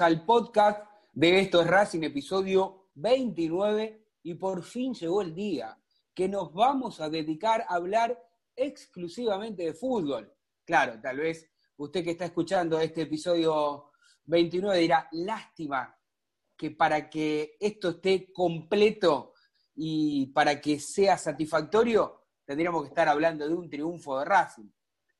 al podcast de Esto es Racing, episodio 29, y por fin llegó el día que nos vamos a dedicar a hablar exclusivamente de fútbol. Claro, tal vez usted que está escuchando este episodio 29 dirá, lástima que para que esto esté completo y para que sea satisfactorio, tendríamos que estar hablando de un triunfo de Racing.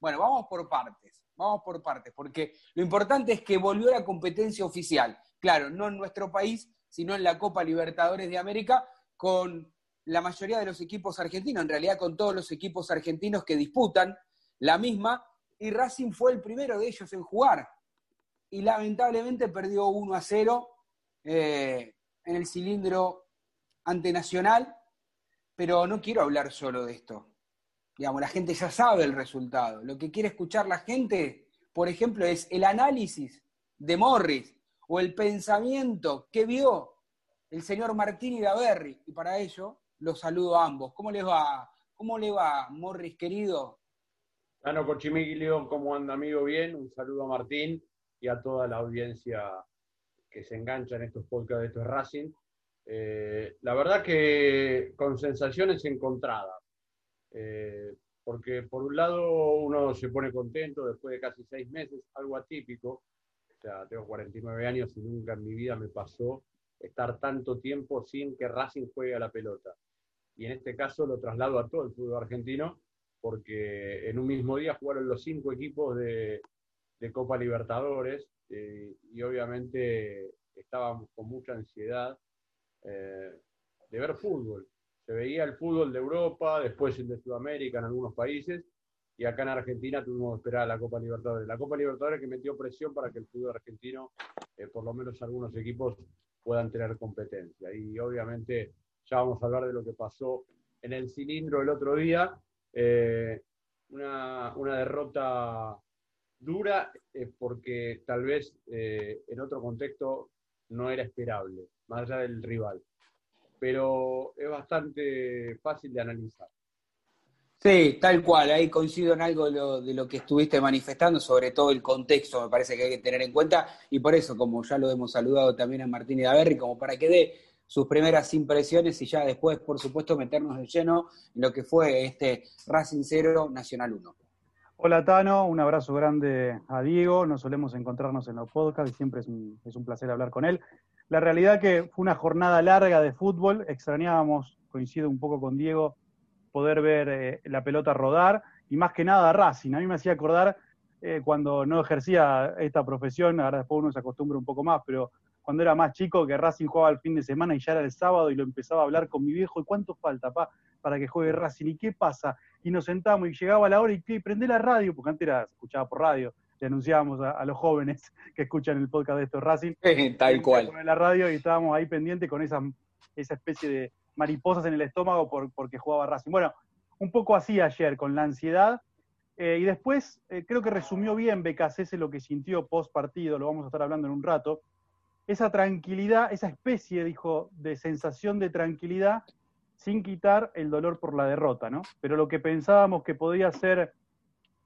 Bueno, vamos por partes. Vamos por partes, porque lo importante es que volvió la competencia oficial. Claro, no en nuestro país, sino en la Copa Libertadores de América, con la mayoría de los equipos argentinos, en realidad con todos los equipos argentinos que disputan la misma, y Racing fue el primero de ellos en jugar. Y lamentablemente perdió 1 a 0 eh, en el cilindro ante Nacional, pero no quiero hablar solo de esto. Digamos, la gente ya sabe el resultado. Lo que quiere escuchar la gente, por ejemplo, es el análisis de Morris o el pensamiento que vio el señor Martín Iraberri. Y para ello los saludo a ambos. ¿Cómo les va? ¿Cómo le va, Morris, querido? Ano Cochimiglio, ¿cómo anda, amigo? Bien. Un saludo a Martín y a toda la audiencia que se engancha en estos podcasts de estos Racing. Eh, la verdad que con sensaciones encontradas. Eh, porque por un lado uno se pone contento después de casi seis meses, algo atípico. O sea, tengo 49 años y nunca en mi vida me pasó estar tanto tiempo sin que Racing juegue a la pelota. Y en este caso lo traslado a todo el fútbol argentino, porque en un mismo día jugaron los cinco equipos de, Copa Libertadores eh, y obviamente estábamos con mucha ansiedad eh, de ver fútbol se veía el fútbol de Europa, después el de Sudamérica en algunos países, y acá en Argentina tuvimos que esperar a la Copa Libertadores. La Copa Libertadores que metió presión para que el fútbol argentino, eh, por lo menos algunos equipos, puedan tener competencia. Y obviamente ya vamos a hablar de lo que pasó en el cilindro el otro día. Eh, una, derrota dura porque tal vez en otro contexto no era esperable, más allá del rival pero es bastante fácil de analizar. Sí, tal cual, ahí coincido en algo de lo, que estuviste manifestando, sobre todo el contexto, me parece que hay que tener en cuenta, y por eso, como ya lo hemos saludado también a Martín Daverri, como para que dé sus primeras impresiones y ya después, por supuesto, meternos de lleno en lo que fue este Racing 0 Nacional 1. Hola Tano, un abrazo grande a Diego, nos solemos encontrarnos en los podcasts y siempre es un, es un placer hablar con él. La realidad que fue una jornada larga de fútbol, extrañábamos, coincido un poco con Diego, poder ver eh, la pelota rodar y más que nada Racing. A mí me hacía acordar eh, cuando no ejercía esta profesión, ahora después uno se acostumbra un poco más, pero cuando era más chico que Racing jugaba el fin de semana y ya era el sábado y lo empezaba a hablar con mi viejo, ¿y cuánto falta, pa, para que juegue Racing? ¿Y qué pasa? Y nos sentamos y llegaba la hora y ¿qué? prende la radio, porque antes era, escuchaba por radio, le anunciábamos a, los jóvenes que escuchan el podcast de estos Racing. Tal cual. la radio y estábamos ahí pendientes con esa, esa especie de mariposas en el estómago por, porque jugaba Racing. Bueno, un poco así ayer, con la ansiedad. Eh, y después eh, creo que resumió bien Becasese lo que sintió post partido, lo vamos a estar hablando en un rato. Esa tranquilidad, esa especie, dijo, de sensación de tranquilidad sin quitar el dolor por la derrota, ¿no? Pero lo que pensábamos que podía ser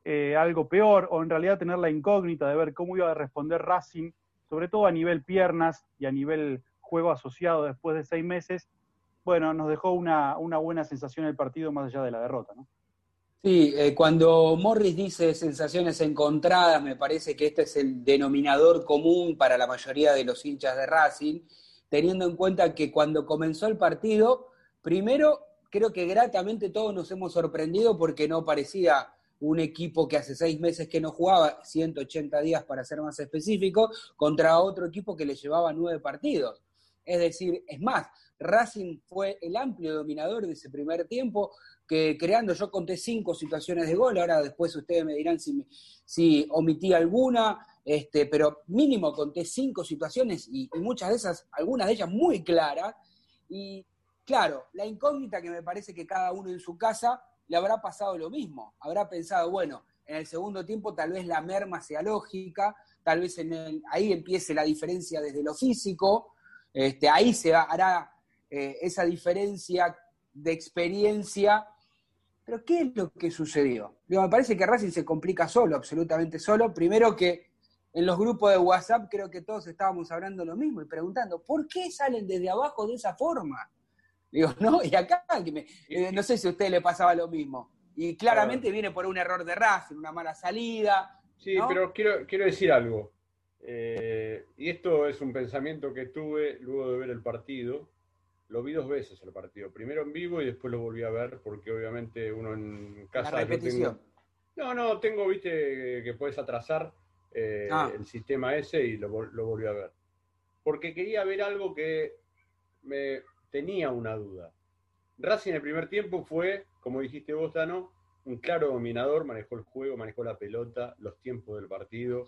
eh, algo peor, o en realidad tener la incógnita de ver cómo iba a responder Racing, sobre todo a nivel piernas y a nivel juego asociado después de seis meses, bueno, nos dejó una, buena sensación el partido más allá de la derrota, ¿no? Sí, eh, cuando Morris dice sensaciones encontradas, me parece que este es el denominador común para la mayoría de los hinchas de Racing, teniendo en cuenta que cuando comenzó el partido, primero creo que gratamente todos nos hemos sorprendido porque no parecía un equipo que hace seis meses que no jugaba, 180 días para ser más específico, contra otro equipo que le llevaba nueve partidos. Es decir, es más, Racing fue el amplio dominador de ese primer tiempo, que creando, yo conté cinco situaciones de gol, ahora después ustedes me dirán si, si omití alguna, este, pero mínimo conté cinco situaciones y, muchas de esas, algunas de ellas muy claras. Y claro, la incógnita que me parece que cada uno en su casa le habrá pasado lo mismo, habrá pensado, bueno, en el segundo tiempo tal vez la merma sea lógica, tal vez en el, ahí empiece la diferencia desde lo físico, este, ahí se hará eh, esa diferencia de experiencia. Pero ¿qué es lo que sucedió? me parece que Racing se complica solo, absolutamente solo. Primero que en los grupos de WhatsApp creo que todos estábamos hablando lo mismo y preguntando, ¿por qué salen desde abajo de esa forma? Digo, ¿no? Y acá, eh, no sé si a usted le pasaba lo mismo. Y claramente viene por un error de Racing, una mala salida. Sí, pero quiero, quiero decir algo. Eh, y esto es un pensamiento que tuve luego de ver el partido. Lo vi dos veces el partido, primero en vivo y después lo volví a ver porque obviamente uno en casa... La repetición. No, no, tengo, viste, que puedes atrasar eh, ah. el sistema ese y lo, lo volví a ver. Porque quería ver algo que me tenía una duda. Racing en el primer tiempo fue, como dijiste vos, Tano, un claro dominador, manejó el juego, manejó la pelota, los tiempos del partido,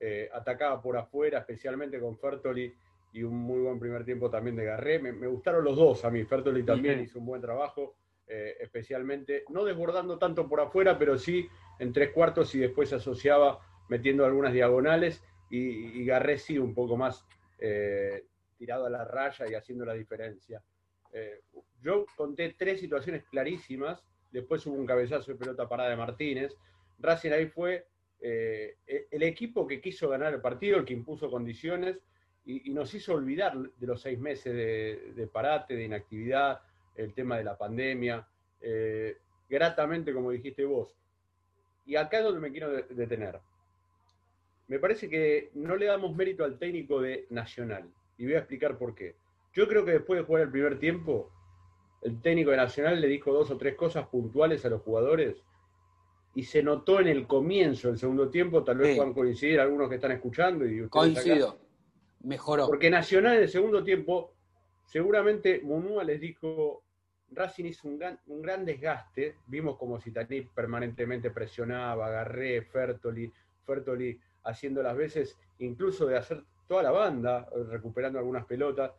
eh, atacaba por afuera, especialmente con Fertoli y un muy buen primer tiempo también de Garré. Me, gustaron los dos a mí. Fertoli también hizo un buen trabajo, eh, especialmente, no desbordando tanto por afuera, pero sí en tres cuartos y después se asociaba metiendo algunas diagonales y, Garré sí un poco más eh, tirado a la raya y haciendo la diferencia. yo conté tres situaciones clarísimas, después hubo un cabezazo de pelota parada de Martínez. Racing ahí fue el equipo que quiso ganar el partido, el que impuso condiciones, y, nos hizo olvidar de los seis meses de, parate, de inactividad, el tema de la pandemia, eh, gratamente, como dijiste vos. Y acá es donde me quiero detener. Me parece que no le damos mérito al técnico de Nacional, y voy a explicar por qué. Yo creo que después de jugar el primer tiempo, el técnico de Nacional le dijo dos o tres cosas puntuales a los jugadores y se notó en el comienzo del segundo tiempo, tal vez puedan coincidir algunos que están escuchando. Y Coincido mejoró. Porque Nacional en el segundo tiempo, seguramente Munúa les dijo, Racing hizo un gran, desgaste, vimos como Citaní permanentemente presionaba, agarré Fertoli, Fertoli haciendo las veces, incluso de hacer toda la banda, recuperando algunas pelotas.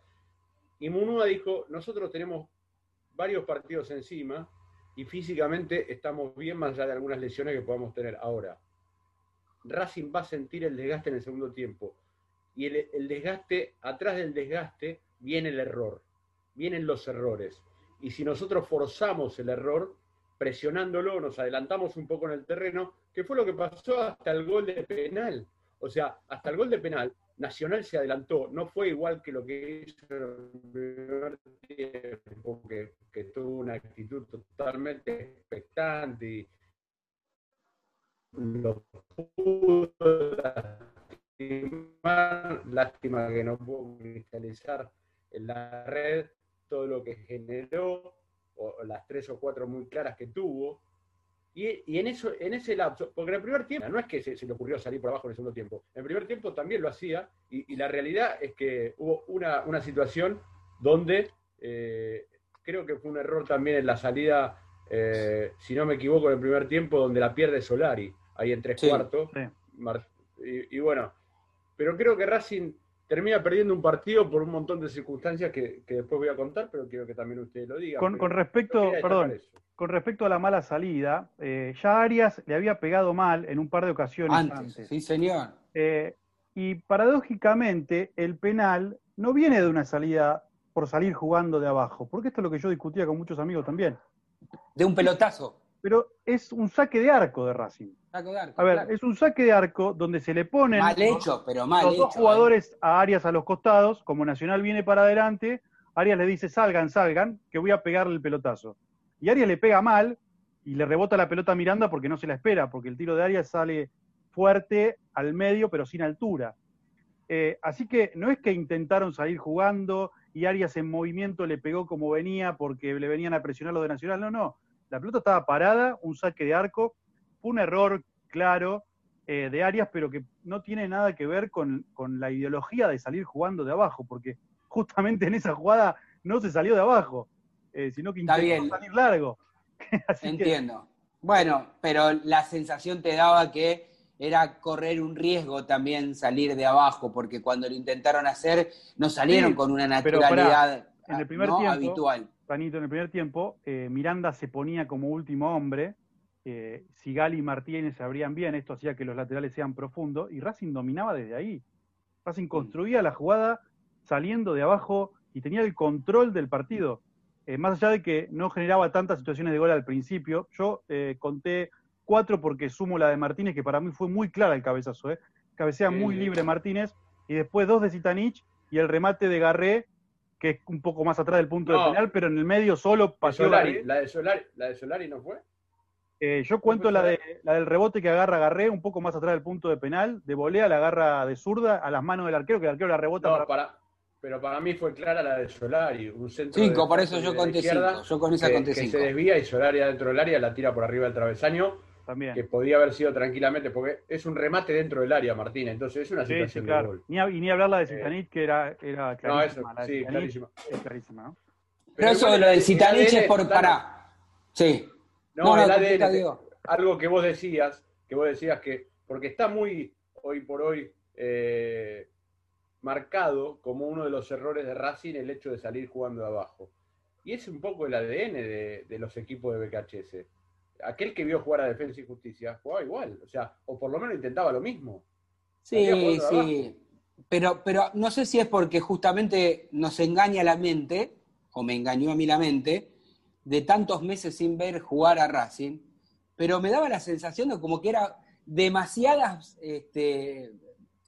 Y Munúa dijo, nosotros tenemos varios partidos encima y físicamente estamos bien más allá de algunas lesiones que podamos tener. Ahora, Racing va a sentir el desgaste en el segundo tiempo y el, desgaste, atrás del desgaste viene el error, vienen los errores. Y si nosotros forzamos el error, presionándolo, nos adelantamos un poco en el terreno, que fue lo que pasó hasta el gol de penal. O sea, hasta el gol de penal, Nacional se adelantó, no fue igual que lo que hizo el primer tiempo, que, que tuvo una actitud totalmente expectante y lo pudo lastimar, lástima que no pudo cristalizar en la red todo lo que generó, o las tres o cuatro muy claras que tuvo, y, en, eso, en ese lapso, porque en el primer tiempo, no es que se, le ocurrió salir por abajo en el segundo tiempo, en el primer tiempo también lo hacía, y, la realidad es que hubo una, situación donde eh, creo que fue un error también en la salida, eh, si no me equivoco, en el primer tiempo, donde la pierde Solari, ahí en tres cuartos. Y, bueno, pero creo que Racing termina perdiendo un partido por un montón de circunstancias que, después voy a contar, pero quiero que también ustedes lo digan. Con, con respecto, perdón, con respecto a la mala salida, eh, ya Arias le había pegado mal en un par de ocasiones antes. Sí, señor. Eh, y paradójicamente, el penal no viene de una salida por salir jugando de abajo, porque esto es lo que yo discutía con muchos amigos también. De un pelotazo. Pero es un saque de arco de Racing. Saque de arco, a ver, es un saque de arco donde se le ponen mal hecho, pero mal los dos jugadores a Arias a los costados, como Nacional viene para adelante, Arias le dice salgan, salgan, que voy a pegarle el pelotazo. Y Arias le pega mal y le rebota la pelota a Miranda porque no se la espera, porque el tiro de Arias sale fuerte al medio, pero sin altura. Eh, así que no es que intentaron salir jugando y Arias en movimiento le pegó como venía porque le venían a presionar los de Nacional. No, no. La pelota estaba parada, un saque de arco. Fue un error claro eh, de Arias, pero que no tiene nada que ver con, con la ideología de salir jugando de abajo, porque justamente en esa jugada no se salió de abajo. Eh, sino que intentó salir largo. Entiendo. Bueno, pero la sensación te daba que era correr un riesgo también salir de abajo, porque cuando lo intentaron hacer no salieron con una naturalidad en el primer tiempo, habitual. Panito, en el primer tiempo, eh, Miranda se ponía como último hombre, eh, Sigali y Martínez se abrían bien, esto hacía que los laterales sean profundos, y Racing dominaba desde ahí. Racing construía la jugada saliendo de abajo y tenía el control del partido. Eh, más allá de que no generaba tantas situaciones de gol al principio, yo eh, conté cuatro porque sumo la de Martínez, que para mí fue muy clara el cabezazo, ¿eh? cabecea muy libre Martínez, y después dos de Zitanich y el remate de Garré, que es un poco más atrás del punto de penal, pero en el medio solo pasó. la de Solari, ¿La de Solari no fue? Eh, yo cuento la, de, la del rebote que agarra Garré un poco más atrás del punto de penal, de volea, la agarra de zurda a las manos del arquero, que el arquero la rebota. para pero para mí fue clara la de Solari, un centro cinco, por eso yo conté cinco. Yo con esa que, conté que se desvía y Solari adentro del área la tira por arriba del travesaño. También. Que podía haber sido tranquilamente, porque es un remate dentro del área, Martín, entonces es una situación de gol. Ni, y ni hablar la de eh, que era, era clarísima. No, eso, sí, clarísima. Es clarísima, ¿no? Pero, eso de lo del Citanich es por para. Sí. No, no, no algo que vos decías, que vos decías que, porque está muy hoy por hoy eh, marcado como uno de los errores de Racing el hecho de salir jugando de abajo. Y es un poco el ADN de, los equipos de BKHS. Aquel que vio jugar a Defensa y Justicia jugaba igual, o sea, o por lo menos intentaba lo mismo. Sí, sí. Pero, pero no sé si es porque justamente nos engaña la mente, o me engañó a mí la mente, de tantos meses sin ver jugar a Racing, pero me daba la sensación de como que era demasiadas este,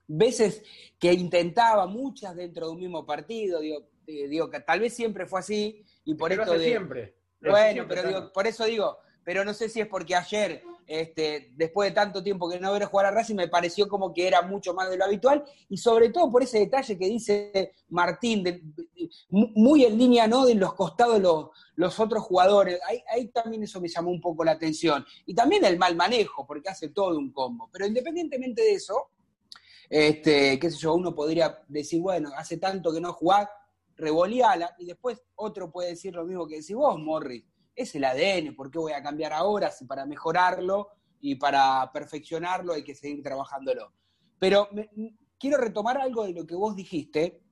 veces que intentaba, muchas dentro de un mismo partido, digo, eh, digo que tal vez siempre fue así, y por esto de. Siempre. Bueno, pero digo, por eso digo, pero no sé si es porque ayer, este, después de tanto tiempo que no ver jugar a Racing, me pareció como que era mucho más de lo habitual, y sobre todo por ese detalle que dice Martín, muy en línea ¿no? de los costados los, los otros jugadores. Ahí, ahí, también eso me llamó un poco la atención. Y también el mal manejo, porque hace todo un combo. Pero independientemente de eso, este, qué sé yo, uno podría decir, bueno, hace tanto que no jugás, revoleala, y después otro puede decir lo mismo que decís vos, Morris. Es el ADN, ¿por qué voy a cambiar ahora si para mejorarlo y para perfeccionarlo hay que seguir trabajándolo? Pero quiero retomar algo de lo que vos dijiste,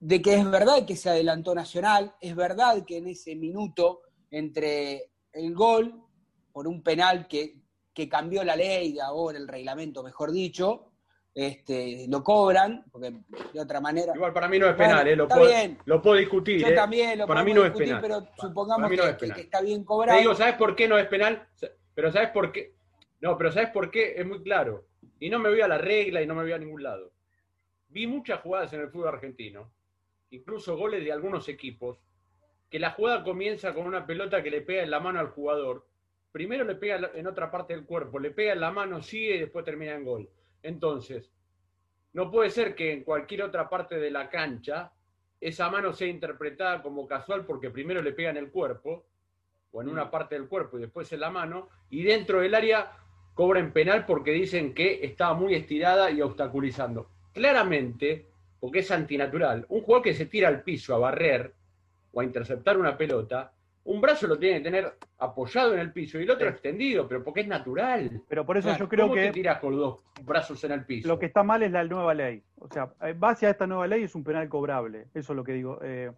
de que es verdad que se adelantó Nacional, es verdad que en ese minuto entre el gol por un penal que, que cambió la ley de ahora, el reglamento, mejor dicho, este, lo cobran, porque de otra manera. Igual para mí no es penal, eh, lo, puedo, lo, puedo, discutir. Yo eh. también lo para mí no es penal. pero supongamos que, está bien cobrado. Te digo, ¿sabes por qué no es penal? Pero ¿sabes por qué? No, pero ¿sabes por qué? Es muy claro. Y no me voy a la regla y no me voy a ningún lado. Vi muchas jugadas en el fútbol argentino, incluso goles de algunos equipos, que la jugada comienza con una pelota que le pega en la mano al jugador. Primero le pega en otra parte del cuerpo, le pega en la mano, sigue y después termina en gol. Entonces, no puede ser que en cualquier otra parte de la cancha esa mano sea interpretada como casual porque primero le pega en el cuerpo o en una mm. parte del cuerpo y después en la mano y dentro del área cobren penal porque dicen que estaba muy estirada y obstaculizando. Claramente, porque es antinatural, un jugador que se tira al piso a barrer o a interceptar una pelota un brazo lo tiene que tener apoyado en el piso y el otro extendido, pero porque es natural. Pero por eso yo creo ¿cómo que. te tiras con los dos brazos en el piso? Lo que está mal es la nueva ley. O sea, base a esta nueva ley es un penal cobrable. Eso es lo que digo. Eh,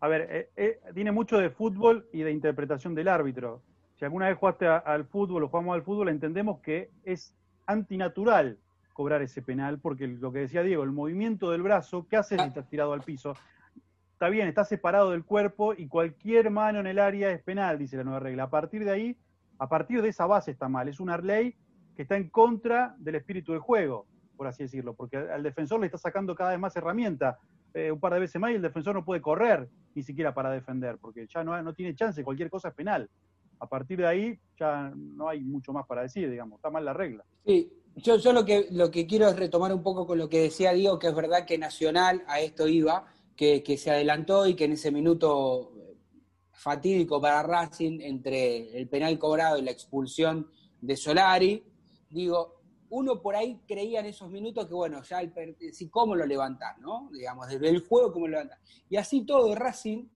a ver, eh, eh, tiene mucho de fútbol y de interpretación del árbitro. Si alguna vez jugaste al fútbol o jugamos al fútbol, entendemos que es antinatural cobrar ese penal, porque lo que decía Diego, el movimiento del brazo, ¿qué haces si estás tirado al piso? Está bien, está separado del cuerpo y cualquier mano en el área es penal, dice la nueva regla. A partir de ahí, a partir de esa base está mal. Es una ley que está en contra del espíritu del juego, por así decirlo, porque al defensor le está sacando cada vez más herramienta. Eh, un par de veces más y el defensor no puede correr ni siquiera para defender, porque ya no, no tiene chance, cualquier cosa es penal. A partir de ahí ya no hay mucho más para decir, digamos, está mal la regla. Sí, yo, yo lo, que, lo que quiero es retomar un poco con lo que decía Diego, que es verdad que Nacional a esto iba, que, se adelantó y que en ese minuto fatídico para Racing entre el penal cobrado y la expulsión de Solari, digo, uno por ahí creía en esos minutos que, bueno, ya el, si cómo lo levantar, ¿no? Digamos, desde el juego, cómo lo levantar. Y así todo, Racing,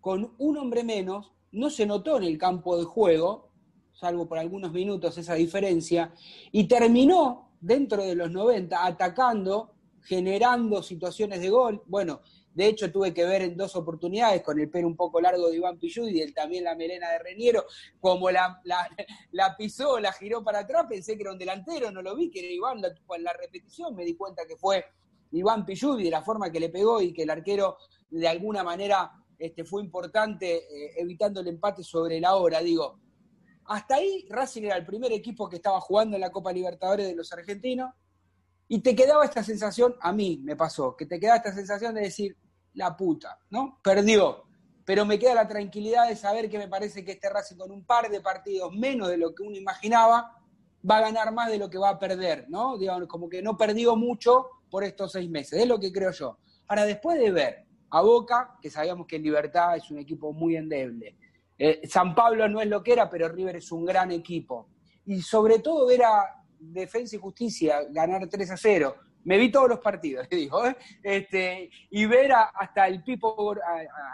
con un hombre menos, no se notó en el campo de juego, salvo por algunos minutos esa diferencia, y terminó dentro de los 90 atacando, generando situaciones de gol. Bueno, de hecho, tuve que ver en dos oportunidades con el pelo un poco largo de Iván Pillud y también la melena de Reñero, como la, la, pisó, la giró para atrás, pensé que era un delantero, no lo vi, que era Iván, la, en la repetición me di cuenta que fue Iván Pillud y de la forma que le pegó y que el arquero de alguna manera este, fue importante eh, evitando el empate sobre la hora. Digo, hasta ahí Racing era el primer equipo que estaba jugando en la Copa Libertadores de los argentinos y te quedaba esta sensación, a mí me pasó, que te quedaba esta sensación de decir, la puta, ¿no? Perdió. Pero me queda la tranquilidad de saber que me parece que este Racing con un par de partidos menos de lo que uno imaginaba, va a ganar más de lo que va a perder, ¿no? Digamos, como que no perdió mucho por estos seis meses, es lo que creo yo. Ahora, después de ver a Boca, que sabíamos que Libertad es un equipo muy endeble, eh, San Pablo no es lo que era, pero River es un gran equipo, y sobre todo ver a Defensa y Justicia ganar 3 a 0, me vi todos los partidos, le ¿eh? este, y ver hasta el Pipo,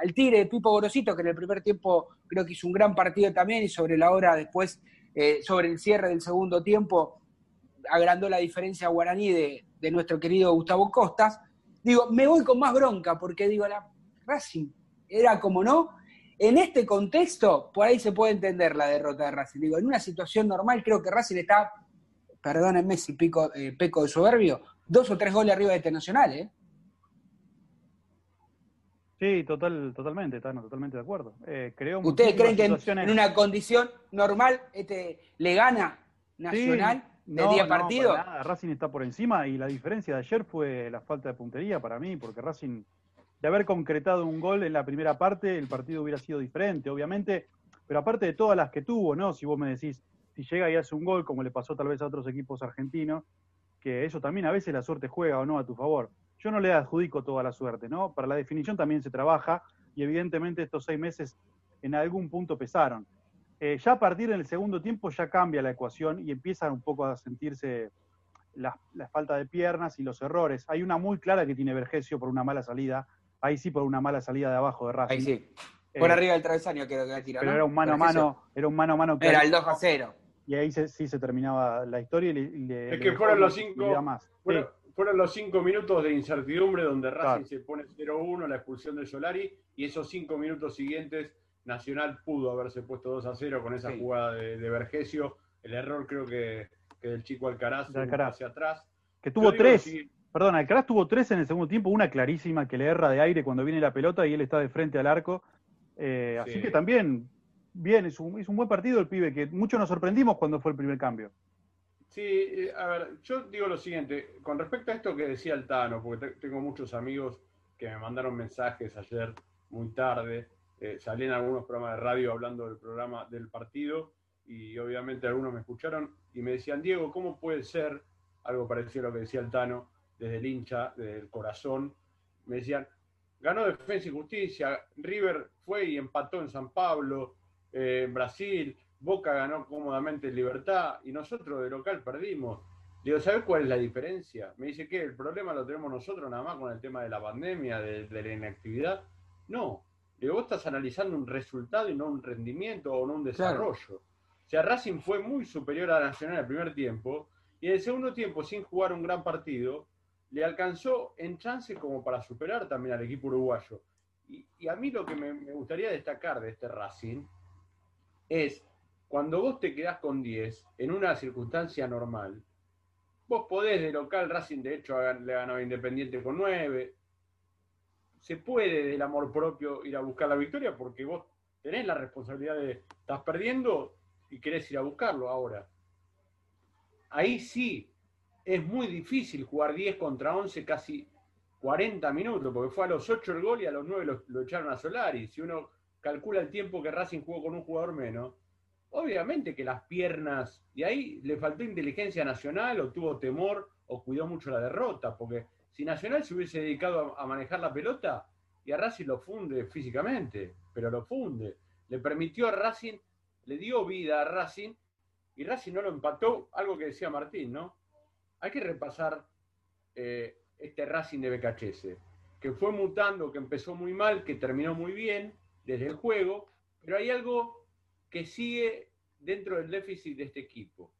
al Tigre de Pipo Gorosito, que en el primer tiempo creo que hizo un gran partido también, y sobre la hora después, eh, sobre el cierre del segundo tiempo, agrandó la diferencia Guaraní de, de, nuestro querido Gustavo Costas. Digo, me voy con más bronca, porque digo, la Racing era como no. En este contexto, por ahí se puede entender la derrota de Racing. Digo, en una situación normal, creo que Racing está, perdónenme si pico, eh, peco de soberbio, dos o tres goles arriba de este Nacional, ¿eh? Sí, total, totalmente, están totalmente de acuerdo. Eh, creo ¿Ustedes creen que en, una condición normal este, le gana Nacional de 10 partidos? Racing está por encima y la diferencia de ayer fue la falta de puntería para mí, porque Racing, de haber concretado un gol en la primera parte, el partido hubiera sido diferente, obviamente, pero aparte de todas las que tuvo, ¿no? Si vos me decís, si llega y hace un gol, como le pasó tal vez a otros equipos argentinos, que eso también a veces la suerte juega o no a tu favor. Yo no le adjudico toda la suerte, ¿no? Para la definición también se trabaja y evidentemente estos seis meses en algún punto pesaron. Eh, ya a partir del segundo tiempo ya cambia la ecuación y empiezan un poco a sentirse la, falta de piernas y los errores. Hay una muy clara que tiene Vergesio por una mala salida, ahí sí por una mala salida de abajo de Racing. Ahí sí. Por eh, arriba del travesaño creo que va a tirar. Pero era un mano a mano, era un mano a mano. era el 2 a 0 y ahí sí se terminaba la historia y le, es que fueron los cinco más. Fueron, los cinco minutos de incertidumbre donde Racing se pone 0-1 la expulsión de Solari y esos cinco minutos siguientes Nacional pudo haberse puesto 2 a 0 con esa jugada de, de, Vergesio. El error creo que, que del chico Alcaraz, hacia atrás. Que tuvo tres. Perdón, Alcaraz tuvo tres en el segundo tiempo, una clarísima que le erra de aire cuando viene la pelota y él está de frente al arco. Eh, así que también, bien, es un buen partido el pibe, que muchos nos sorprendimos cuando fue el primer cambio. Sí, eh, a ver, yo digo lo siguiente, con respecto a esto que decía el Tano, porque tengo muchos amigos que me mandaron mensajes ayer muy tarde, eh, salí en algunos programas de radio hablando del programa del partido y obviamente algunos me escucharon y me decían, Diego, ¿cómo puede ser algo parecido a lo que decía el Tano, desde el hincha, desde el corazón? Me decían, ganó Defensa y Justicia, River fue y empató en San Pablo, eh, en Brasil, Boca ganó cómodamente en Libertad y nosotros de local perdimos. Digo, ¿sabes cuál es la diferencia? Me dice que el problema lo tenemos nosotros nada más con el tema de la pandemia, de, la inactividad. No. Digo, vos estás analizando un resultado y no un rendimiento o no un desarrollo. O sea, Racing fue muy superior a Nacional en el primer tiempo y en el segundo tiempo, sin jugar un gran partido, le alcanzó en chance como para superar también al equipo uruguayo. Y, a mí lo que me gustaría destacar de este Racing es cuando vos te quedás con 10 en una circunstancia normal, vos podés de local, Racing de hecho le ganó a Independiente con 9, se puede del amor propio ir a buscar la victoria porque vos tenés la responsabilidad de, estás perdiendo y querés ir a buscarlo ahora. Ahí sí, es muy difícil jugar 10 contra 11 casi 40 minutos, porque fue a los 8 el gol y a los 9 lo, lo echaron a Solari. Si uno calcula el tiempo que Racing jugó con un jugador menos, obviamente que las piernas, y ahí le faltó inteligencia nacional, o tuvo temor, o cuidó mucho la derrota, porque si Nacional se hubiese dedicado a, manejar la pelota, y a Racing lo funde físicamente, pero lo funde. Le permitió a Racing, le dio vida a Racing, y Racing no lo empató, algo que decía Martín, ¿no? Hay que repasar eh, este Racing de BKHS, que fue mutando, que empezó muy mal, que terminó muy bien desde el juego, pero hay algo que sigue dentro del déficit de este equipo,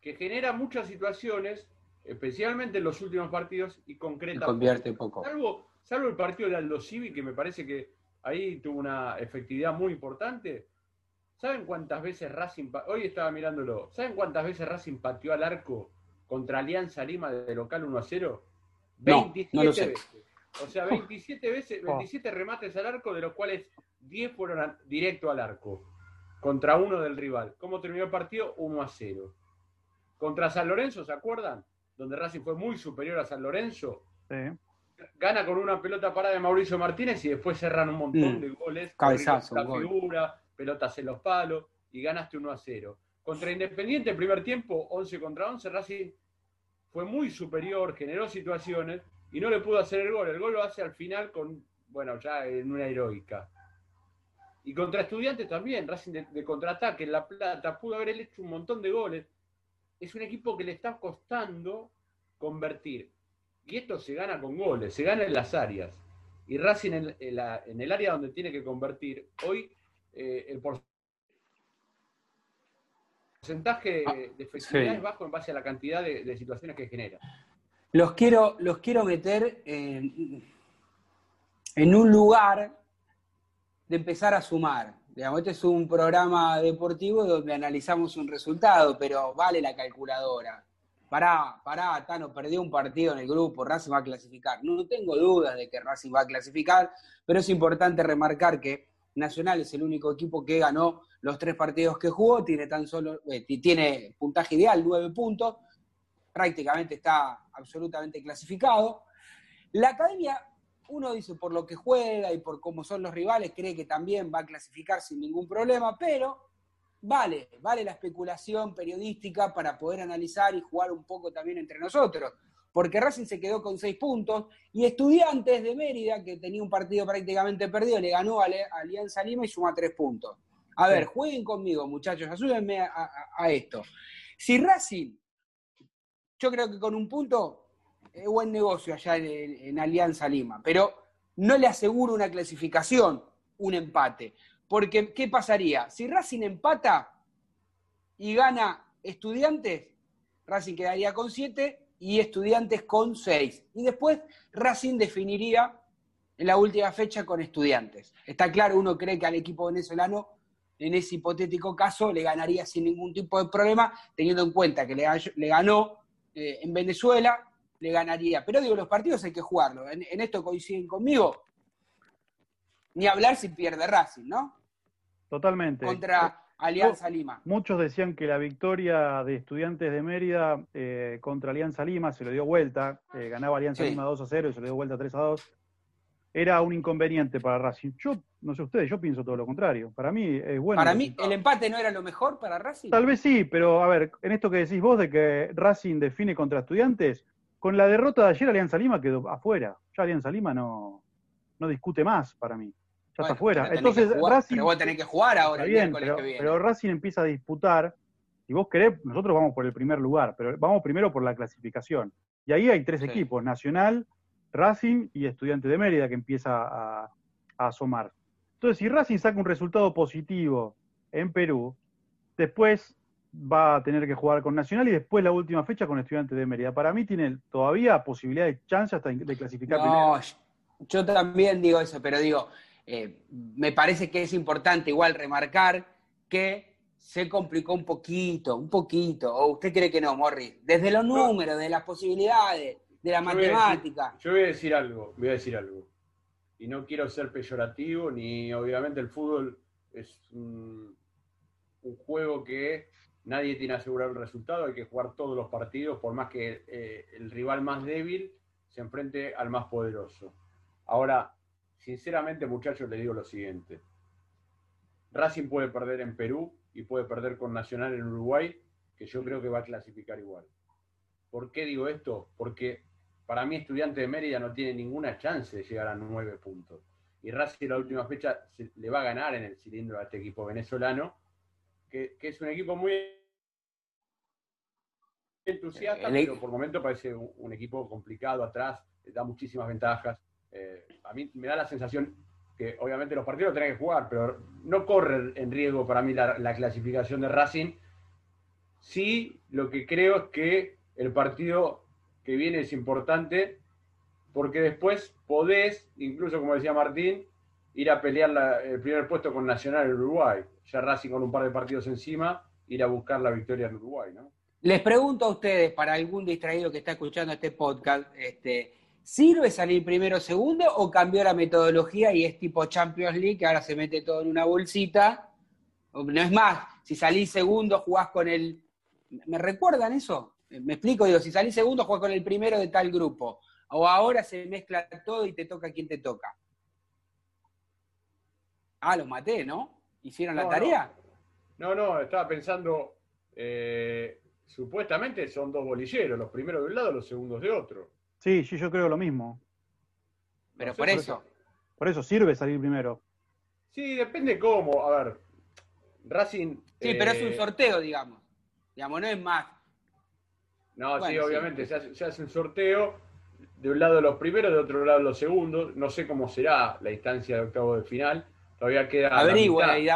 que genera muchas situaciones, especialmente en los últimos partidos, y concreta. Convierte poco. Salvo, salvo el partido de Aldo Civi, que me parece que ahí tuvo una efectividad muy importante. ¿Saben cuántas veces Racing, hoy estaba mirándolo, ¿saben cuántas veces Racing pateó al arco contra Alianza Lima de local 1 a 0? 27 veces. O sea, 27 veces, 27 remates al arco, de los cuales 10 fueron directo al arco contra uno del rival. ¿Cómo terminó el partido? 1 a 0. Contra San Lorenzo, ¿se acuerdan? Donde Racing fue muy superior a San Lorenzo. Sí. Gana con una pelota parada de Mauricio Martínez y después cerran un montón mm. de goles. Cabezazo. La figura, pelotas en los palos y ganaste 1 a 0. Contra Independiente, primer tiempo, 11 contra 11, Racing fue muy superior, generó situaciones y no le pudo hacer el gol. El gol lo hace al final con, bueno, ya en una heroica. Y contra estudiantes también, Racing de, contraataque en La Plata, pudo haber hecho un montón de goles. Es un equipo que le está costando convertir. Y esto se gana con goles, se gana en las áreas. Y Racing en, el área donde tiene que convertir, hoy eh, el porcentaje ah, de efectividad es bajo en base a la cantidad de, situaciones que genera. Los quiero, los quiero meter en, en un lugar de empezar a sumar. Digamos, este es un programa deportivo donde analizamos un resultado, pero vale la calculadora. Pará, pará, Tano, perdió un partido en el grupo, Racing va a clasificar. No, tengo dudas de que Racing va a clasificar, pero es importante remarcar que Nacional es el único equipo que ganó los tres partidos que jugó, tiene tan solo, eh, tiene puntaje ideal, nueve puntos, prácticamente está absolutamente clasificado. La academia uno dice por lo que juega y por cómo son los rivales, cree que también va a clasificar sin ningún problema, pero vale, vale la especulación periodística para poder analizar y jugar un poco también entre nosotros. Porque Racing se quedó con seis puntos y Estudiantes de Mérida, que tenía un partido prácticamente perdido, le ganó a Alianza Lima y suma tres puntos. A ver, jueguen conmigo, muchachos, ayúdenme a esto. Si Racing, yo creo que con un punto es buen negocio allá en, Alianza Lima, pero no le aseguro una clasificación, un empate. Porque, ¿qué pasaría? Si Racing empata y gana Estudiantes, Racing quedaría con 7 y Estudiantes con 6. Y después Racing definiría en la última fecha con Estudiantes. Está claro, uno cree que al equipo venezolano, en ese hipotético caso, le ganaría sin ningún tipo de problema, teniendo en cuenta que le, ganó eh, en Venezuela, le ganaría. Pero digo, los partidos hay que jugarlos. En, esto coinciden conmigo. Ni hablar si pierde Racing, ¿no? Totalmente. Contra Alianza Lima. Muchos decían que la victoria de Estudiantes de Mérida eh, contra Alianza Lima se lo dio vuelta. Eh, ganaba Alianza Lima 2 a 0 y se lo dio vuelta 3 a 2 era un inconveniente para Racing. Yo, no sé ustedes, yo pienso todo lo contrario. Para mí es bueno. Para mí, ¿el empate no era lo mejor para Racing? Tal vez sí, pero a ver, en esto que decís vos de que Racing define contra estudiantes, con la derrota de ayer Alianza Lima quedó afuera. Ya Alianza Lima no, no discute más para mí. Ya está afuera. Entonces, Racing. Pero vos tenés que jugar ahora bien, pero, pero Racing empieza a disputar. Si vos querés, nosotros vamos por el primer lugar, pero vamos primero por la clasificación. Y ahí hay tres equipos: Nacional, Racing y Estudiante de Mérida que empieza a, asomar. Entonces, si Racing saca un resultado positivo en Perú, después va a tener que jugar con Nacional y después la última fecha con Estudiante de Mérida. Para mí tiene todavía posibilidad de chance hasta de clasificar no, Yo también digo eso, pero digo, eh, me parece que es importante igual remarcar que se complicó un poquito, un poquito. ¿O usted cree que no, Morris? Desde los números, de las posibilidades de la matemática. yo voy a decir algo, voy a decir algo. Y no quiero ser peyorativo, ni obviamente el fútbol es un, juego que nadie tiene asegurado el resultado, hay que jugar todos los partidos, por más que eh, el rival más débil se enfrente al más poderoso. Ahora, sinceramente, muchachos, les digo lo siguiente. Racing puede perder en Perú y puede perder con Nacional en Uruguay, que yo creo que va a clasificar igual. ¿Por qué digo esto? Porque para mí Estudiante de Mérida no tiene ninguna chance de llegar a nueve puntos. Y Racing la última fecha le va a ganar en el cilindro a este equipo venezolano, que, es un equipo muy entusiasta, pero por momento parece un, equipo complicado atrás, da muchísimas ventajas. Eh, a mí me da la sensación que obviamente los partidos tienen que jugar, pero no corre en riesgo para mí la, la clasificación de Racing. Sí, lo que creo es que el partido que viene es importante porque después podés, incluso como decía Martín, ir a pelear el primer puesto con Nacional en Uruguay. Ya Racing con un par de partidos encima, ir a buscar la victoria en Uruguay, ¿no? Les pregunto a ustedes, para algún distraído que está escuchando este podcast, este, ¿sirve salir primero o segundo o cambió la metodología y es tipo Champions League, que ahora se mete todo en una bolsita? No es más, si salís segundo jugás con el... ¿Me recuerdan eso? Me explico, digo, si salís segundo, juega con el primero de tal grupo. O ahora se mezcla todo y te toca quien te toca. Ah, los maté, ¿no? ¿Hicieron la tarea? No. no, estaba pensando, eh, supuestamente son dos bolilleros, los primeros de un lado, los segundos de otro. Sí, sí, yo creo lo mismo. Pero por, eso. por eso. sirve salir primero. Sí, depende cómo. A ver, Racing. Sí, pero es un eh, sorteo, digamos. Digamos, no es más no, sí, obviamente, Se, hace, un sorteo, de un lado los primeros, de otro lado los segundos. No sé cómo será la instancia de octavo de final. Todavía queda. Averigüe, y, y,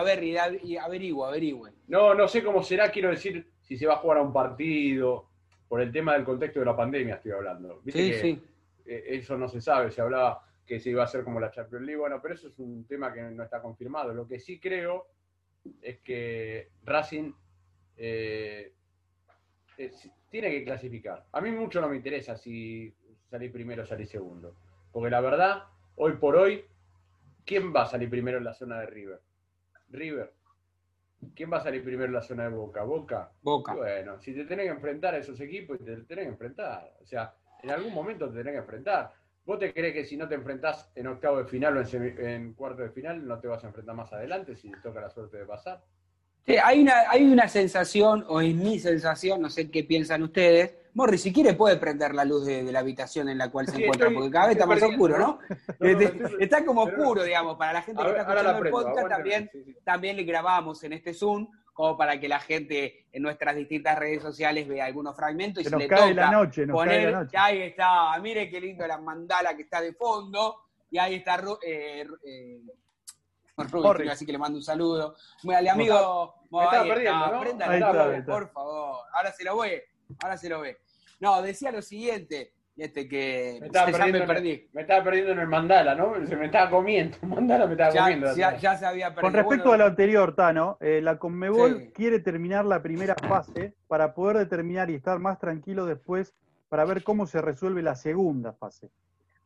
averigüe, averigüe. No, no sé cómo será, quiero decir, si se va a jugar a un partido, por el tema del contexto de la pandemia estoy hablando. sí, sí. Eh, eso no se sabe, se hablaba que se iba a hacer como la Champions League, bueno, pero eso es un tema que no está confirmado. Lo que sí creo es que Racing eh, tiene que clasificar. A mí mucho no me interesa si salir primero o salir segundo. Porque la verdad, hoy por hoy, ¿quién va a salir primero en la zona de River? River. ¿Quién va a salir primero en la zona de Boca? Boca. Boca. Bueno, si te tenés que enfrentar a esos equipos, te tenés que enfrentar. O sea, en algún momento te tenés que enfrentar. ¿Vos te crees que si no te enfrentás en octavo de final o en, en cuarto de final, no te vas a enfrentar más adelante si te toca la suerte de pasar? Sí, hay una, hay una sensación, o es mi sensación, no sé qué piensan ustedes. Morri, si quiere puede prender la luz de, la habitación en la cual se encuentra, porque cada vez está más oscuro, ¿no? Este, está como oscuro, digamos, para la gente que está escuchando el podcast, también, también le grabamos en este Zoom, como para que la gente en nuestras distintas redes sociales vea algunos fragmentos y se, le cae la noche, nos poner, cae la noche. ahí está, mire qué lindo la mandala que está de fondo, y ahí está eh, eh, así que le mando un saludo. Al amigo, me estaba perdiendo, ¿no? por favor. Ahora se lo ve, ahora se lo ve. No, decía lo siguiente, este que me estaba, perdiendo, me, perdí. me estaba perdiendo en el mandala, ¿no? Se me estaba comiendo, mandala me estaba comiendo. Ya, se había perdido. Con respecto a lo anterior, Tano, eh, la Conmebol quiere terminar la primera fase para poder determinar y estar más tranquilo después para ver cómo se resuelve la segunda fase.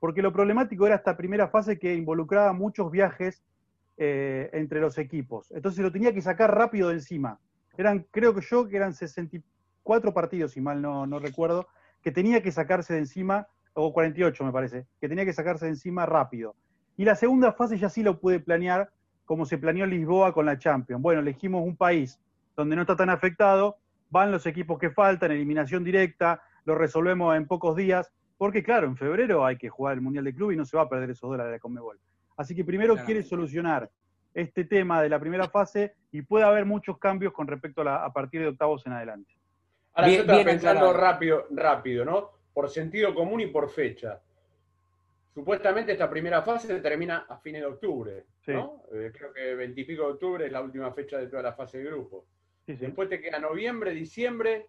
Porque lo problemático era esta primera fase que involucraba muchos viajes eh, entre los equipos. Entonces lo tenía que sacar rápido de encima. Eran, creo que yo, que eran 64 partidos, si mal no, no recuerdo, que tenía que sacarse de encima, o 48 me parece, que tenía que sacarse de encima rápido. Y la segunda fase ya sí lo pude planear como se planeó Lisboa con la Champions. Bueno, elegimos un país donde no está tan afectado, van los equipos que faltan, eliminación directa, lo resolvemos en pocos días, porque claro, en febrero hay que jugar el Mundial de Club y no se va a perder esos dólares de Conmebol. Así que primero quiere solucionar este tema de la primera fase y puede haber muchos cambios con respecto a, a partir de octavos en adelante. Ahora yo estaba pensando rápido, rápido, ¿no? Por sentido común y por fecha. Supuestamente esta primera fase termina a fines de octubre, ¿no? Eh, creo que 20 y pico de octubre es la última fecha de toda la fase de grupo. Después te queda noviembre, diciembre,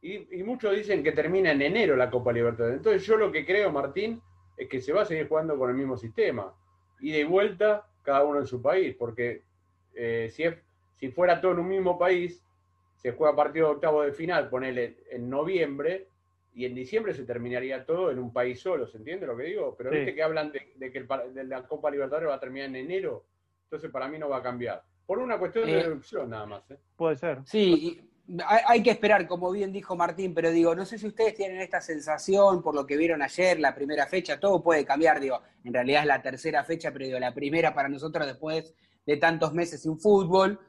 y, y, muchos dicen que termina en enero la Copa Libertadores. Entonces yo lo que creo, Martín, es que se va a seguir jugando con el mismo sistema. Y de vuelta, cada uno en su país, porque eh, si, si fuera todo en un mismo país, se juega partido de octavo de final, ponele en noviembre, y en diciembre se terminaría todo en un país solo, ¿se entiende lo que digo? Pero viste que hablan de, que el, la Copa Libertadores va a terminar en enero, entonces para mí no va a cambiar. Por una cuestión de reducción nada más. ¿eh? Puede ser. Sí, hay, que esperar, como bien dijo Martín, pero digo, no sé si ustedes tienen esta sensación por lo que vieron ayer, la primera fecha, todo puede cambiar, digo, en realidad es la tercera fecha, pero digo, la primera para nosotros después de tantos meses sin fútbol.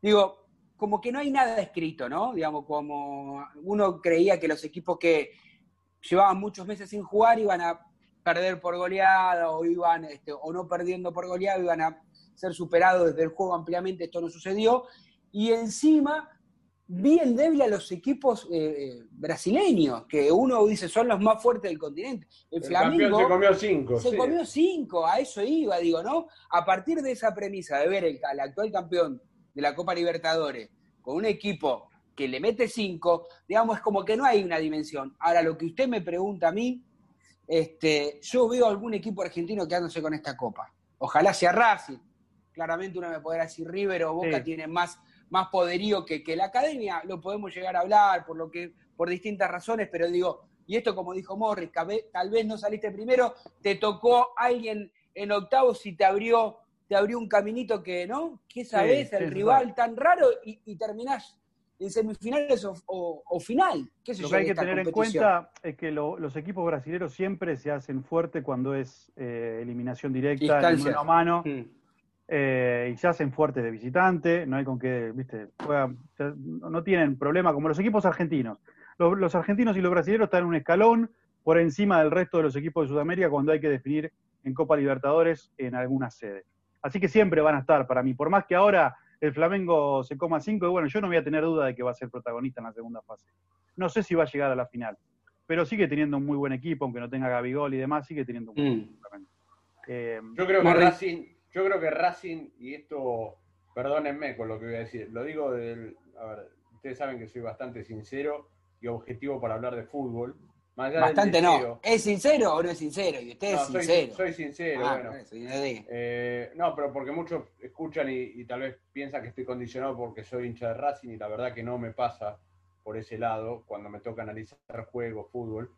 Digo, como que no hay nada escrito, ¿no? Digamos, como uno creía que los equipos que llevaban muchos meses sin jugar iban a perder por goleada o iban, este, o no perdiendo por goleada, iban a ser superados desde el juego ampliamente, esto no sucedió. Y encima bien débil a los equipos eh, eh, brasileños, que uno dice son los más fuertes del continente. El, Flamengo se comió cinco. Se comió cinco, a eso iba, digo, ¿no? A partir de esa premisa de ver el, al actual campeón de la Copa Libertadores con un equipo que le mete cinco, digamos, es como que no hay una dimensión. Ahora, lo que usted me pregunta a mí, este, yo veo algún equipo argentino quedándose con esta copa. Ojalá sea Racing. Claramente uno me podrá decir River o Boca tiene más más poderío que, que la academia, lo podemos llegar a hablar por lo que, por distintas razones, pero digo, y esto como dijo Morris, tal vez no saliste primero, te tocó alguien en octavos y te abrió, te abrió un caminito que, ¿no? ¿Qué sabes? el rival tan raro y, terminás en semifinales o, final. lo que hay que tener en cuenta es que los equipos brasileños siempre se hacen fuerte cuando es eh, eliminación directa, mano a mano. Mm. Eh, y se hacen fuertes de visitante, no hay con qué, viste, no tienen problema como los equipos argentinos. Los, argentinos y los brasileños están en un escalón por encima del resto de los equipos de Sudamérica cuando hay que definir en Copa Libertadores en alguna sede. Así que siempre van a estar para mí, por más que ahora el Flamengo se coma cinco, y bueno, yo no voy a tener duda de que va a ser protagonista en la segunda fase. No sé si va a llegar a la final, pero sigue teniendo un muy buen equipo, aunque no tenga Gabigol y demás, sigue teniendo un buen mm. equipo. Eh, yo creo que Racing, yo creo que Racing, y esto, perdónenme con lo que voy a decir, lo digo del. A ver, ustedes saben que soy bastante sincero y objetivo para hablar de fútbol. Bastante no. ¿Es sincero o no es sincero? Y usted es sincero. Soy, sincero, ah, bueno. Eh, no, pero porque muchos escuchan y, tal vez piensan que estoy condicionado porque soy hincha de Racing y la verdad que no me pasa por ese lado cuando me toca analizar juego, fútbol.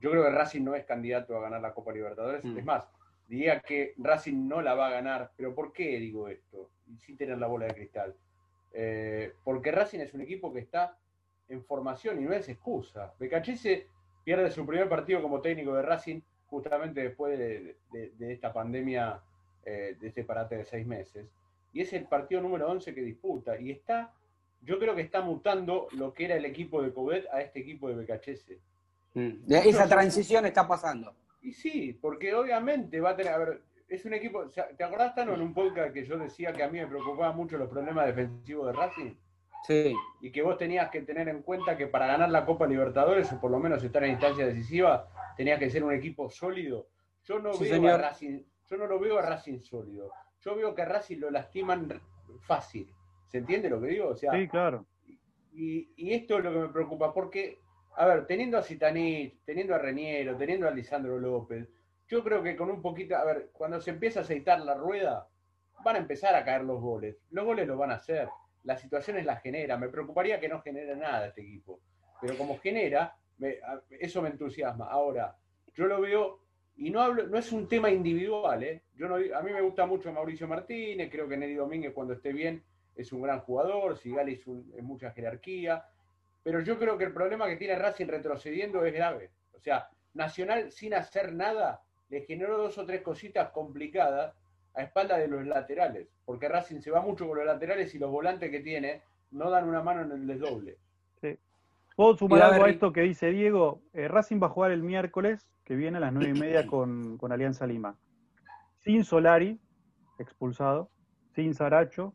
Yo creo que Racing no es candidato a ganar la Copa Libertadores. Mm. Es más, diría que Racing no la va a ganar. ¿Pero por qué digo esto? Sin tener la bola de cristal. Eh, porque Racing es un equipo que está en formación y no es excusa. Becachese pierde su primer partido como técnico de Racing justamente después de, esta pandemia, eh, de este parate de seis meses. Y es el partido número 11 que disputa. Y está, yo creo que está mutando lo que era el equipo de Coudet a este equipo de Becachese. Mm. Esa transición está pasando. Y sí, porque obviamente va a tener, a ver, es un equipo, ¿te acordás, Tano, en un podcast que yo decía que a mí me preocupaban mucho los problemas defensivos de Racing? Sí. Y que vos tenías que tener en cuenta que para ganar la Copa Libertadores, o por lo menos estar en instancia decisiva, tenías que ser un equipo sólido. Yo no, veo a Racing, yo no lo veo a Racing sólido. Yo veo que a Racing lo lastiman fácil. ¿Se entiende lo que digo? O sea, sí, claro. Y, y esto es lo que me preocupa, porque a ver, teniendo a Citanich, teniendo a Reniero, teniendo a Lisandro López, yo creo que con un poquito, a ver, cuando se empieza a aceitar la rueda, van a empezar a caer los goles. Los goles los van a hacer. Las situaciones las genera. Me preocuparía que no genere nada este equipo. Pero como genera, eso me entusiasma. Ahora, yo lo veo, y no hablo, no es un tema individual, ¿eh? Yo a mí me gusta mucho Mauricio Martínez, creo que Nelly Domínguez cuando esté bien es un gran jugador, Sigali es, es mucha jerarquía, pero yo creo que el problema que tiene Racing retrocediendo es grave. O sea, Nacional sin hacer nada le generó dos o tres cositas complicadas a espalda de los laterales, porque Racing se va mucho con los laterales y los volantes que tiene no dan una mano en el desdoble. Sí. ¿Puedo sumar algo a esto que dice Diego? Eh, Racing va a jugar el miércoles, que viene a las nueve y media con, con Alianza Lima. Sin Solari, expulsado, sin Saracho,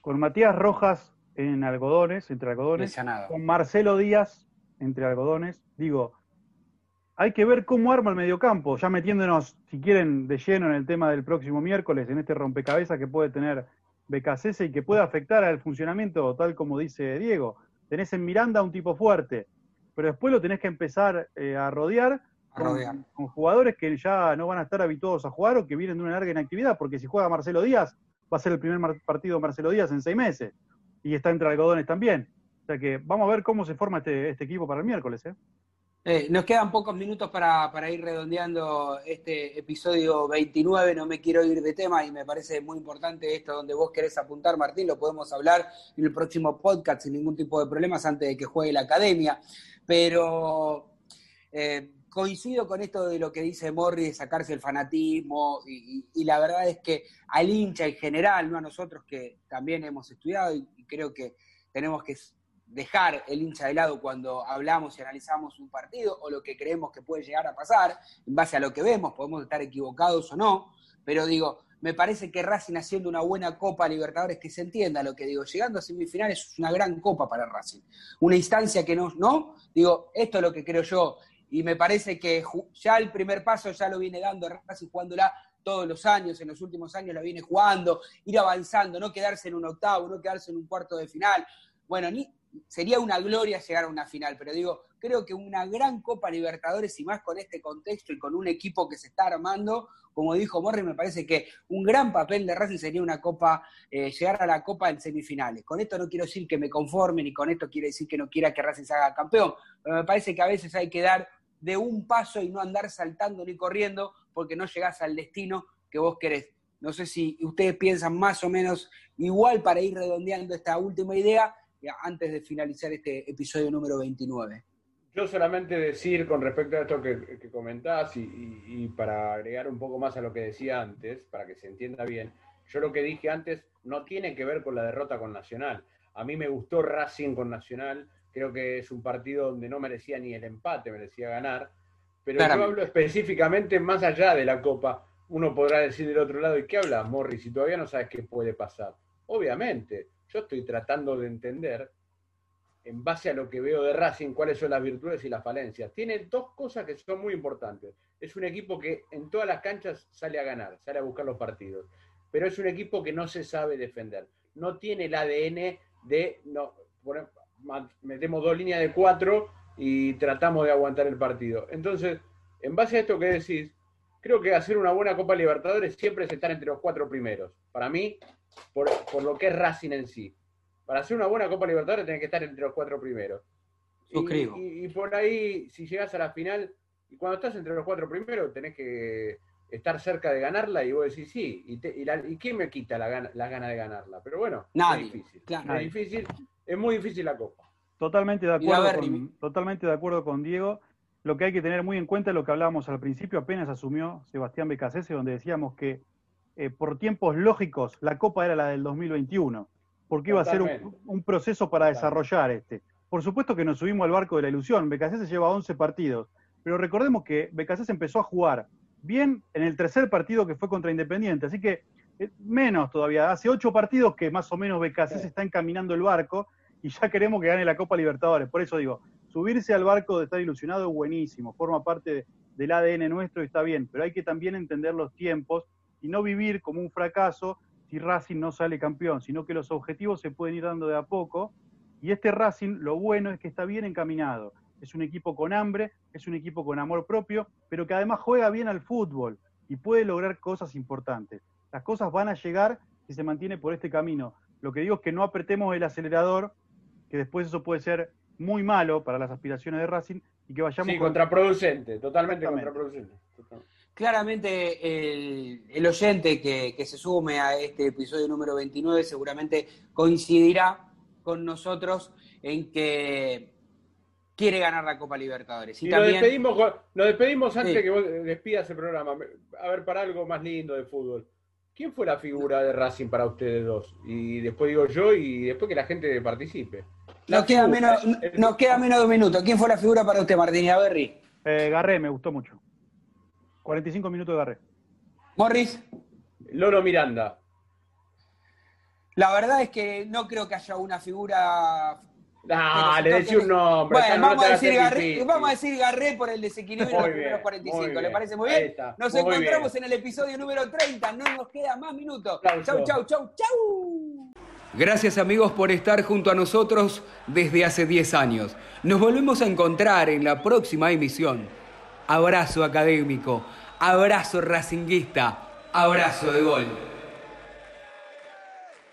con Matías Rojas en algodones, entre algodones, con Marcelo Díaz entre algodones. Digo, hay que ver cómo arma el mediocampo, ya metiéndonos, si quieren, de lleno en el tema del próximo miércoles, en este rompecabezas que puede tener BKC y que puede afectar al funcionamiento, tal como dice Diego. Tenés en Miranda un tipo fuerte, pero después lo tenés que empezar eh, a rodear, con, jugadores que ya no van a estar habituados a jugar o que vienen de una larga inactividad, porque si juega Marcelo Díaz, va a ser el primer partido Marcelo Díaz en seis meses, y está entre algodones también. O sea que vamos a ver cómo se forma este, este equipo para el miércoles. ¿eh? Eh, nos quedan pocos minutos para, ir redondeando este episodio 29. No me quiero ir de tema y me parece muy importante esto donde vos querés apuntar, Martín. Lo podemos hablar en el próximo podcast sin ningún tipo de problemas antes de que juegue la academia. Pero eh, coincido con esto de lo que dice Morri de sacarse el fanatismo y, la verdad es que al hincha en general, no a nosotros que también hemos estudiado y creo que tenemos que dejar el hincha de lado cuando hablamos y analizamos un partido o lo que creemos que puede llegar a pasar, en base a lo que vemos, podemos estar equivocados o no, pero digo, me parece que Racing haciendo una buena Copa Libertadores, que se entienda lo que digo, llegando a semifinales es una gran Copa para Racing, una instancia que no, no, digo, esto es lo que creo yo, y me parece que ya el primer paso ya lo viene dando Racing jugándola todos los años, en los últimos años la viene jugando, ir avanzando, no quedarse en un octavo, no quedarse en un cuarto de final. Bueno, ni, sería una gloria llegar a una final, pero digo, creo que una gran Copa Libertadores y más con este contexto y con un equipo que se está armando, como dijo Morri, me parece que un gran papel de Racing sería una Copa, eh, llegar a la Copa en semifinales. Con esto no quiero decir que me conforme, ni con esto quiero decir que no quiera que Racing se haga campeón, pero me parece que a veces hay que dar de un paso y no andar saltando ni corriendo porque no llegás al destino que vos querés. No sé si ustedes piensan más o menos igual para ir redondeando esta última idea antes de finalizar este episodio número 29. Yo solamente decir con respecto a esto que, comentás y, para agregar un poco más a lo que decía antes, para que se entienda bien, yo lo que dije antes no tiene que ver con la derrota con Nacional. A mí me gustó Racing con Nacional, creo que es un partido donde no merecía ni el empate, merecía ganar, pero yo hablo específicamente más allá de la Copa. Uno podrá decir del otro lado, ¿y qué hablas, Morris? Si todavía no sabes qué puede pasar. Obviamente, yo estoy tratando de entender, en base a lo que veo de Racing, cuáles son las virtudes y las falencias. Tiene dos cosas que son muy importantes. Es un equipo que en todas las canchas sale a ganar, sale a buscar los partidos, pero es un equipo que no se sabe defender. No tiene el ADN de, no, metemos dos líneas de cuatro y tratamos de aguantar el partido. Entonces, en base a esto que decís, creo que hacer una buena Copa Libertadores siempre es estar entre los cuatro primeros. Para mí, por, lo que es Racing en sí. Para hacer una buena Copa Libertadores tenés que estar entre los cuatro primeros. Suscribo. Y, por ahí, si llegas a la final, y cuando estás entre los cuatro primeros, tenés que estar cerca de ganarla y vos decís sí. ¿Y, quién me quita la gana, ganas de ganarla? Pero bueno, es difícil. Es difícil, es muy difícil la Copa. Totalmente de acuerdo, con, totalmente de acuerdo con Diego. Lo que hay que tener muy en cuenta es lo que hablábamos al principio, apenas asumió Sebastián Becasese, donde decíamos que eh, por tiempos lógicos, la Copa era la del 2021, porque iba a ser un, proceso para desarrollar este. Por supuesto que nos subimos al barco de la ilusión, BKC se lleva 11 partidos, pero recordemos que BKC empezó a jugar bien en el tercer partido que fue contra Independiente, así que eh, menos todavía, hace 8 partidos que más o menos BKC se está encaminando el barco y ya queremos que gane la Copa Libertadores, por eso digo, subirse al barco de estar ilusionado es buenísimo, forma parte del ADN nuestro y está bien, pero hay que también entender los tiempos y no vivir como un fracaso si Racing no sale campeón, sino que los objetivos se pueden ir dando de a poco. Y este Racing, lo bueno es que está bien encaminado. Es un equipo con hambre, es un equipo con amor propio, pero que además juega bien al fútbol y puede lograr cosas importantes. Las cosas van a llegar si se mantiene por este camino. Lo que digo es que no apretemos el acelerador, que después eso puede ser muy malo para las aspiraciones de Racing y que vayamos. Sí, contraproducente, totalmente contraproducente. Claramente el, oyente que, que, se sume a este episodio número 29 seguramente coincidirá con nosotros en que quiere ganar la Copa Libertadores. Y, también... despedimos, lo despedimos antes que vos despidas el programa. A ver, para algo más lindo de fútbol. ¿Quién fue la figura de Racing para ustedes dos? Y después digo yo y después que la gente participe. Nos queda, menos, nos queda menos de un minuto. ¿Quién fue la figura para usted, Martín Averri? Eh, Garré, me gustó mucho. 45 minutos de Garré. Morris. Loro Miranda. La verdad es que no creo que haya una figura Dale, decí un nombre. Bueno, vamos, a decir Garré, vamos a decir Garré por el desequilibrio de los primeros 45. ¿Le parece muy bien? Nos encontramos en el episodio número 30. No nos queda más minutos. Chau, chau, chau, chau. Gracias amigos por estar junto a nosotros desde hace 10 años. Nos volvemos a encontrar en la próxima emisión. Abrazo académico, abrazo racinguista, abrazo de gol.